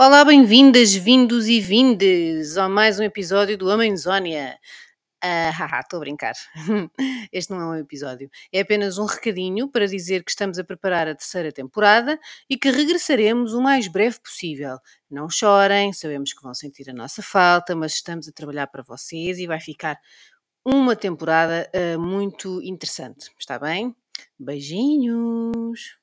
Olá, bem-vindas, vindos e vindes a mais um episódio do Amazónia. Ah, haha, estou a brincar. Este não é um episódio. É apenas um recadinho para dizer que estamos a preparar a terceira temporada e que regressaremos o mais breve possível. Não chorem, sabemos que vão sentir a nossa falta, mas estamos a trabalhar para vocês e vai ficar uma temporada ah, muito interessante. Está bem? Beijinhos!